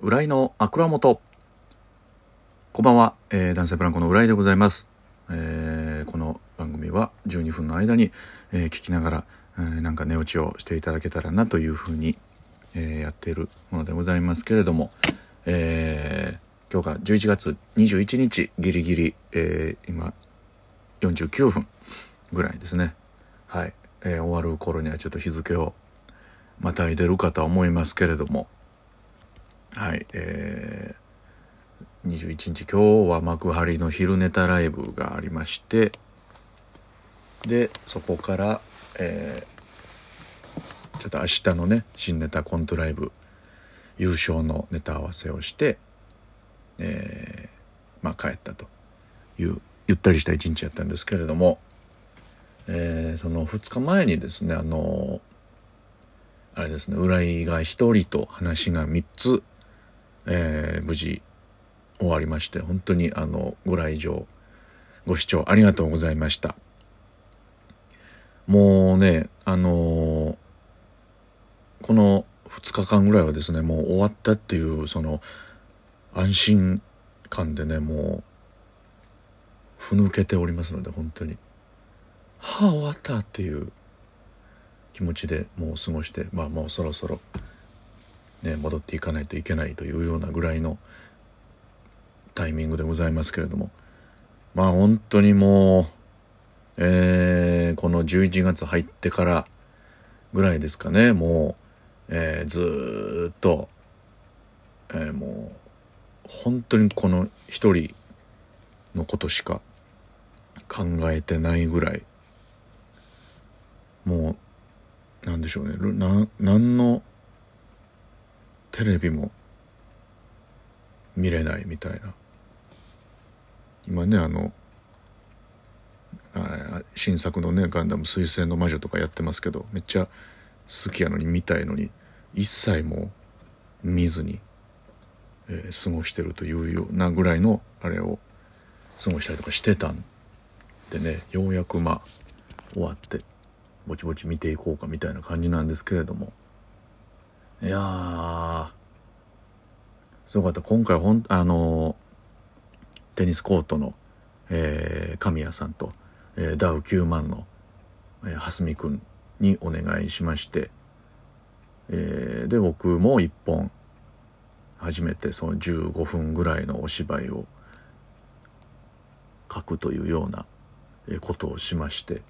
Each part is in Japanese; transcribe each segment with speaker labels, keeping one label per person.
Speaker 1: 浦井の枕元。こんばんは、えー、男性ブランコの浦井でございます。えー、この番組は12分の間に、えー聞きながら、えーなんか寝落ちをしていただけたらなというふうに、えーやっているものでございますけれども、えー今日が11月21日ギリギリ、えー今49分ぐらいですね。はい、えー終わる頃にはちょっと日付をまたいでるかと思いますけれども、はい、えー、21日今日は幕張の昼ネタライブがありましてでそこから、えーちょっと明日のね新ネタコントライブ優勝のネタ合わせをして、えーまあ帰ったというゆったりした一日やったんですけれども、えーその2日前にですねあのあれですね浦井が一人と話が3つ、えー無事終わりまして本当にあのご来場ご視聴ありがとうございました。もうねあのーこの2日間ぐらいはですねもう終わったっていうその安心感でねもうふぬけておりますので本当に。はあ終わったっていう気持ちでもう過ごしてまあもうそろそろね戻っていかないといけないというようなぐらいのタイミングでございますけれども。まあ本当にもうえーこの11月入ってからぐらいですかね。もう、えーずっと、えーもう本当にこの一人のことしか考えてないぐらい。もうなんでしょうね。な何のテレビも見れないみたいな。今ねあのあ新作のね「ガンダム水星の魔女」とかやってますけどめっちゃ好きやのに見たいのに一切もう見ずに、えー過ごしてるというようなぐらいのあれを過ごしたりとかしてたんでねようやくまあ終わってぼちぼち見ていこうかみたいな感じなんですけれども。いやーすごかった。今回ほんあのーテニスコートの、えー神谷さんと、えーダウ9万の、えー、蓮見くんにお願いしまして、えーで僕も一本初めてその15分ぐらいのお芝居を書くというようなことをしまして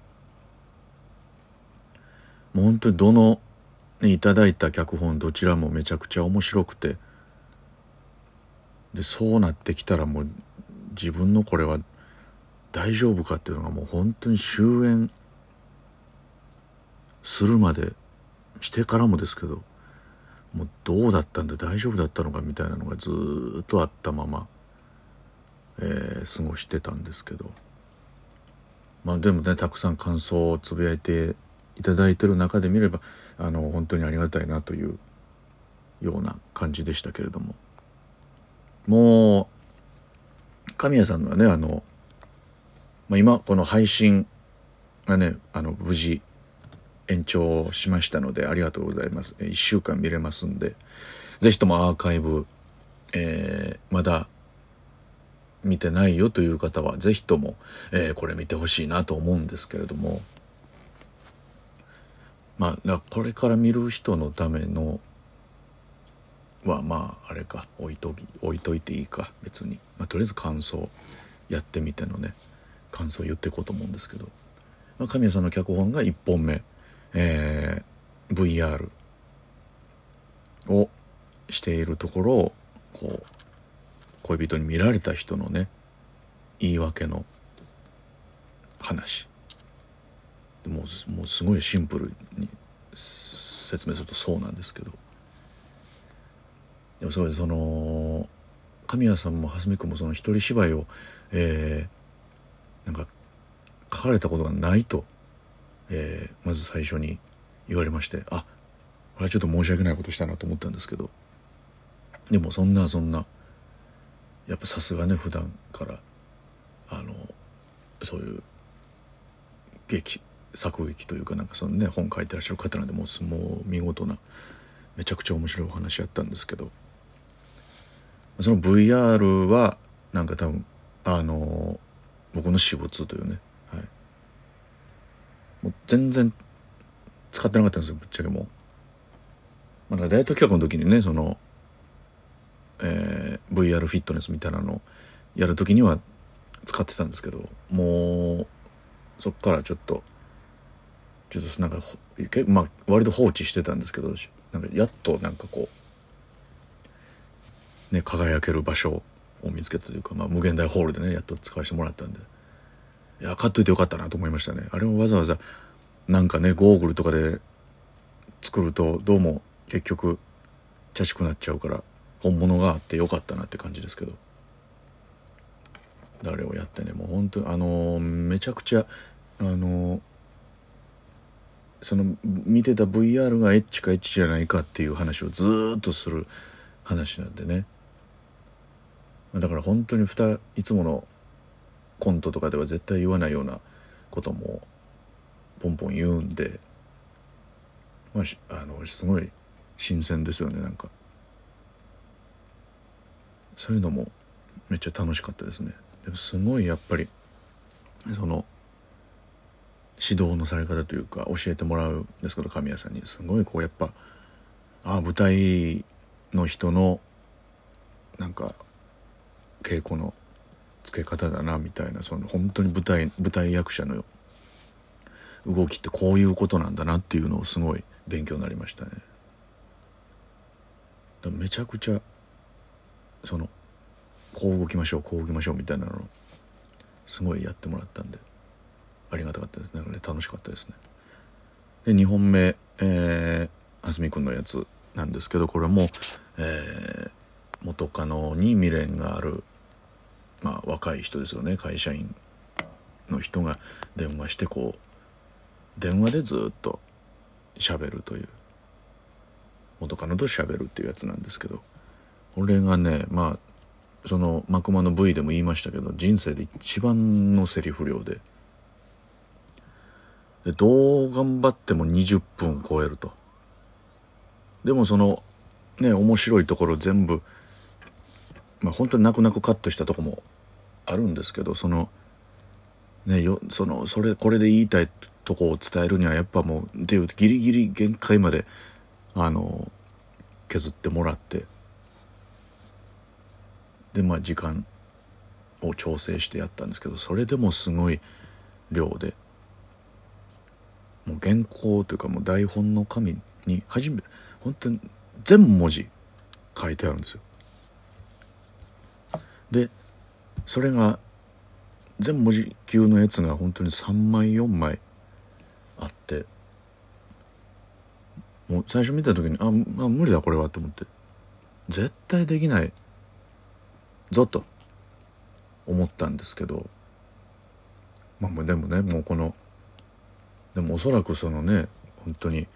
Speaker 1: もう本当にどの、いただいた脚本どちらもめちゃくちゃ面白くて。でそうなってきたらもう自分のこれは大丈夫かっていうのがもう本当に終演するまでしてからもですけどもうどうだったんだ大丈夫だったのかみたいなのがずっとあったまま、えー過ごしてたんですけど。まあでもねたくさん感想をつぶやいていただいてる中で見ればあの本当にありがたいなというような感じでしたけれども。もう神谷さんのはねあの、まあ、今この配信がねあの無事延長しましたのでありがとうございます。1週間見れますんでぜひともアーカイブ、えーまだ見てないよという方はぜひとも、えーこれ見てほしいなと思うんですけれども。まあだこれから見る人のためのはまああれか置いとき置いといていいか別に、まあ、とりあえず感想やってみてのね感想言っていこうと思うんですけど、まあ、神谷さんの脚本が1本目、えー VR をしているところをこう恋人に見られた人のね言い訳の話。もうもうすごいシンプルに説明するとそうなんですけど。でもそうその神谷さんも蓮見君もその一人芝居を、えーなんか書かれたことがないと、えーまず最初に言われましてあこれはちょっと申し訳ないことしたなと思ったんですけど。でもそんなそんなやっぱさすがね普段からあのそういう劇作劇というかなんかそのね本書いてらっしゃる方なんでもうもう見事なめちゃくちゃ面白いお話やったんですけどその VR はなんか多分あの僕の私物というね、はい、もう全然使ってなかったんですよぶっちゃけもう。まあ、ダイエット企画の時にねその、えー、VR フィットネスみたいなのやる時には使ってたんですけどもうそっからちょっとちょっとなんかまあ割と放置してたんですけどなんかやっとなんかこうね輝ける場所を見つけたというか、まあ、無限大ホールでねやっと使わせてもらったんでいや買っといてよかったなと思いましたねあれもわざわざなんかねゴーグルとかで作るとどうも結局チャチくなっちゃうから本物があってよかったなって感じですけど。誰をやってね。もう本当にあのー、めちゃくちゃあのー、その見てた VR がエッチかエッチじゃないかっていう話をずっとする話なんでね。だから本当にいつものコントとかでは絶対言わないようなこともポンポン言うんで、まあ、あのすごい新鮮ですよねなんか。そういうのもめっちゃ楽しかったですね。でもすごいやっぱりその指導のされ方というか教えてもらうんですけど神谷さんにすごいこうやっぱああ舞台の人のなんか稽古のつけ方だなみたいなその本当に舞台舞台役者の動きってこういうことなんだなっていうのをすごい勉強になりましたね。めちゃくちゃそのこう動きましょうこう動きましょうみたいなのすごいやってもらったんでありがたかったですね。楽しかったですね。で2本目えー、蓮見くんのやつなんですけどこれも、えー、元カノに未練があるまあ若い人ですよね。会社員の人が電話してこう電話でずっと喋るという。元カノと喋るっていうやつなんですけど。これがねまあそのマクマの V でも言いましたけど人生で一番のセリフ量で。でどう頑張っても20分超えると。でもそのね面白いところ全部まあ本当に泣く泣くカットしたとこもあるんですけどそのねよそのそれこれで言いたいとこを伝えるにはやっぱもうでギリギリ限界まであの削ってもらってでまあ時間を調整してやったんですけどそれでもすごい量でもう原稿というかもう台本の紙に初めて本当に全文字書いてあるんですよ。でそれが全文字級のやつが本当に3枚4枚あってもう最初見た時にああ無理だこれはと思って絶対できないぞと思ったんですけどまあでもねもうこのでもおそらくそのね本当に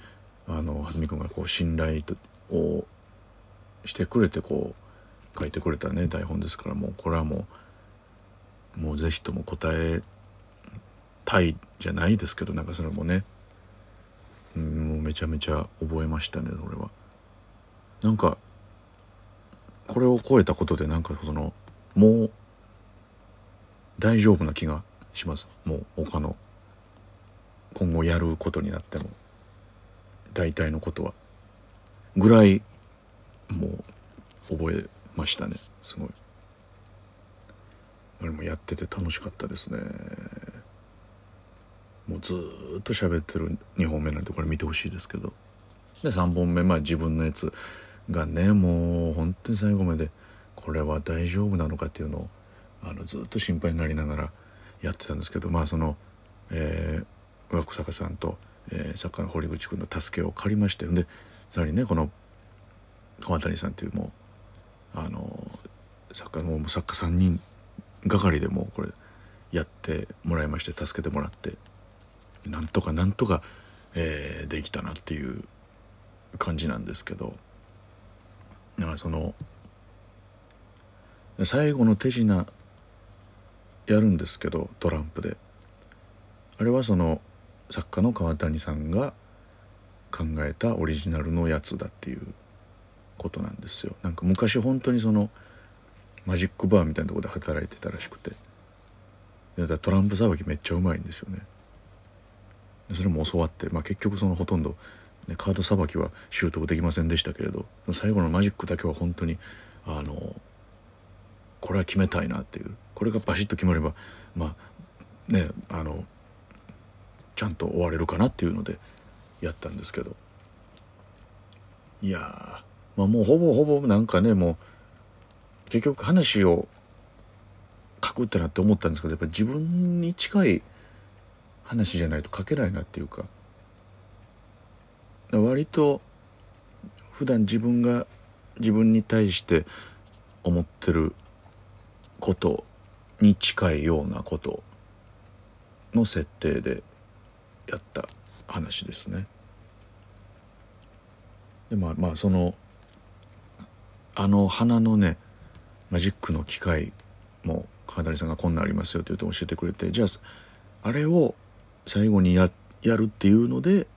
Speaker 1: あの蓮見君がこう信頼をしてくれてこう書いてくれたね台本ですからもうこれはもうもう是非とも答えたいじゃないですけどなんかそれもねうんもうめちゃめちゃ覚えましたね俺は。なんかこれを超えたことでなんかそのもう大丈夫な気がしますもう他の今後やることになっても大体のことはぐらいもう覚えましたね。すごい。あれもやってて楽しかったですね。もうずっと喋ってる2本目なんてこれ見てほしいですけど。で3本目まあ自分のやつがねもう本当に最後までこれは大丈夫なのかっていうのをあのずっと心配になりながらやってたんですけどまあその、えー、枠坂さんと、えー、作家の堀口君の助けを借りましてでさらにねこの川谷さんっていうもうあの作家もう作家3人がかりでもうこれやってもらいまして助けてもらってなんとかなんとか、えー、できたなっていう感じなんですけどだからその最後の手品やるんですけどトランプで。あれはその作家の川谷さんが考えたオリジナルのやつだっていうことなんですよ。なんか昔本当にそのマジックバーみたいなところで働いてたらしくて。だからトランプさばきめっちゃうまいんですよね。それも教わって、まあ、結局そのほとんど、ね、カードさばきは習得できませんでしたけれど最後のマジックだけは本当にあのこれは決めたいなっていう。これがバシッと決まればまあねあのちゃんと終われるかなっていうのでやったんですけど。いやまあもうほぼほぼなんかねもう結局話を書くってなって思ったんですけどやっぱ自分に近い話じゃないと書けないなっていうか。割と普段自分が自分に対して思ってることに近いようなことの設定でやった話ですね。でまあまあそのあの花のねマジックの機械も川谷さんがこんなんありますよって言うと教えてくれてじゃああれを最後にややるっていうので、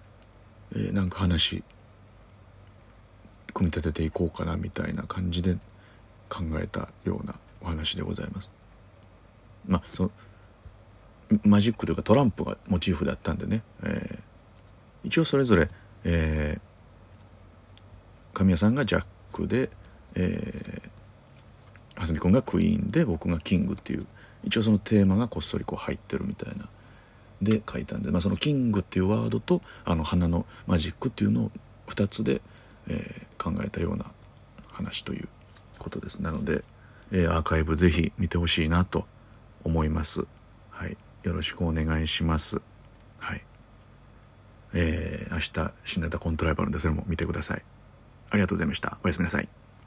Speaker 1: えー、なんか話組み立てていこうかなみたいな感じで考えたようなお話でございます。まあそのマジックというかトランプがモチーフだったんでね、えー、一応それぞれ、えー、神谷さんがジャックで、えー、蓮見君がクイーンで僕がキングっていう一応そのテーマがこっそりこう入ってるみたいな。で書いたんで、まあ、そのキングっていうワードとあの花のマジックっていうのを2つで、えー、考えたような話ということです。なので、えー、アーカイブぜひ見てほしいなと思います。はい。よろしくお願いします。はい。えー、明日新型コントライバルでそれも見てください。ありがとうございました。おやすみなさい。